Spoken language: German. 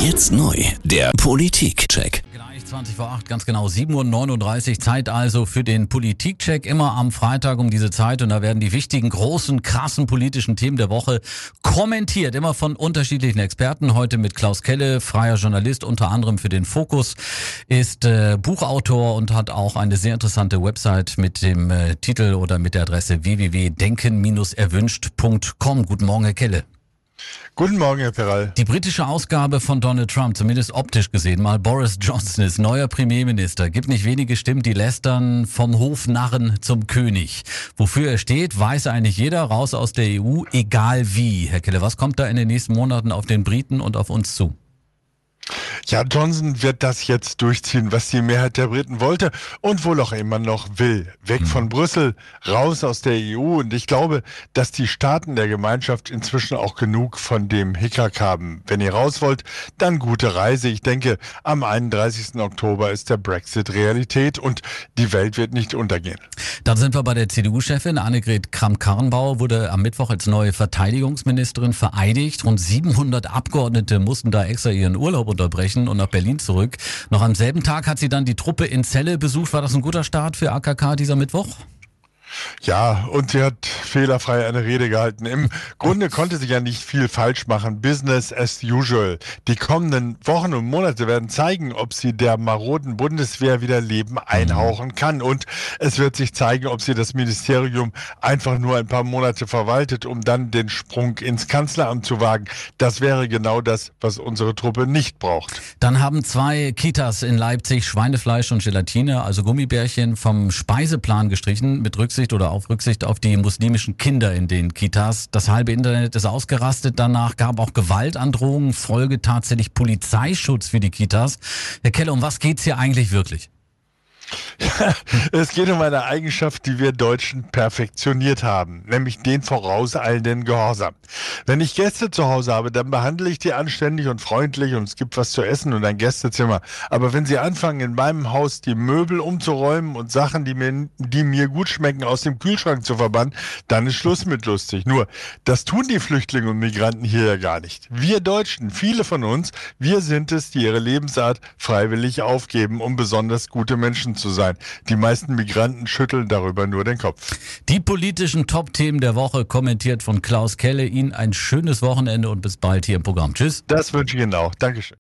Jetzt neu, der Politikcheck. Gleich 20 vor 8, ganz genau 7.39 Uhr. Zeit also für den Politikcheck. Immer am Freitag um diese Zeit. Und da werden die wichtigen, großen, krassen politischen Themen der Woche kommentiert. Immer von unterschiedlichen Experten. Heute mit Klaus Kelle, freier Journalist, unter anderem für den Fokus, ist äh, Buchautor und hat auch eine sehr interessante Website mit dem äh, Titel oder mit der Adresse www.denken-erwünscht.com. Guten Morgen, Herr Kelle. Guten Morgen, Herr Peral. Die britische Ausgabe von Donald Trump, zumindest optisch gesehen, mal Boris Johnson ist neuer Premierminister. Gibt nicht wenige Stimmen, die lästern vom Hofnarren zum König. Wofür er steht, weiß eigentlich jeder. Raus aus der EU, egal wie. Herr Kelle, was kommt da in den nächsten Monaten auf den Briten und auf uns zu? Ja, Johnson wird das jetzt durchziehen, was die Mehrheit der Briten wollte und wohl auch immer noch will. Weg von Brüssel, raus aus der EU. Und ich glaube, dass die Staaten der Gemeinschaft inzwischen auch genug von dem Hickhack haben. Wenn ihr raus wollt, dann gute Reise. Ich denke, am 31. Oktober ist der Brexit Realität und die Welt wird nicht untergehen. Dann sind wir bei der CDU-Chefin. Annegret Kramp-Karrenbauer wurde am Mittwoch als neue Verteidigungsministerin vereidigt. Rund 700 Abgeordnete mussten da extra ihren Urlaub unterbrechen und nach Berlin zurück. Noch am selben Tag hat sie dann die Truppe in Celle besucht. War das ein guter Start für AKK dieser Mittwoch? Ja, und sie hat fehlerfrei eine Rede gehalten. Im Grunde konnte sie ja nicht viel falsch machen. Business as usual. Die kommenden Wochen und Monate werden zeigen, ob sie der maroden Bundeswehr wieder Leben einhauchen kann. Und es wird sich zeigen, ob sie das Ministerium einfach nur ein paar Monate verwaltet, um dann den Sprung ins Kanzleramt zu wagen. Das wäre genau das, was unsere Truppe nicht braucht. Dann haben zwei Kitas in Leipzig Schweinefleisch und Gelatine, also Gummibärchen, vom Speiseplan gestrichen mit Rücksicht Rücksicht oder auf Rücksicht auf die muslimischen Kinder in den Kitas. Das halbe Internet ist ausgerastet. Danach gab auch Gewaltandrohungen, Folge tatsächlich Polizeischutz für die Kitas. Herr Keller, um was geht's hier eigentlich wirklich? es geht um eine Eigenschaft, die wir Deutschen perfektioniert haben, nämlich den vorauseilenden Gehorsam. Wenn ich Gäste zu Hause habe, dann behandle ich die anständig und freundlich und es gibt was zu essen und ein Gästezimmer. Aber wenn sie anfangen, in meinem Haus die Möbel umzuräumen und Sachen, die mir, die mir gut schmecken, aus dem Kühlschrank zu verbannen, dann ist Schluss mit lustig. Nur, das tun die Flüchtlinge und Migranten hier ja gar nicht. Wir Deutschen, viele von uns, wir sind es, die ihre Lebensart freiwillig aufgeben, um besonders gute Menschen zu sein. Die meisten Migranten schütteln darüber nur den Kopf. Die politischen Top-Themen der Woche kommentiert von Klaus Kelle. Ihnen ein schönes Wochenende und bis bald hier im Programm. Tschüss. Das wünsche ich Ihnen auch. Dankeschön.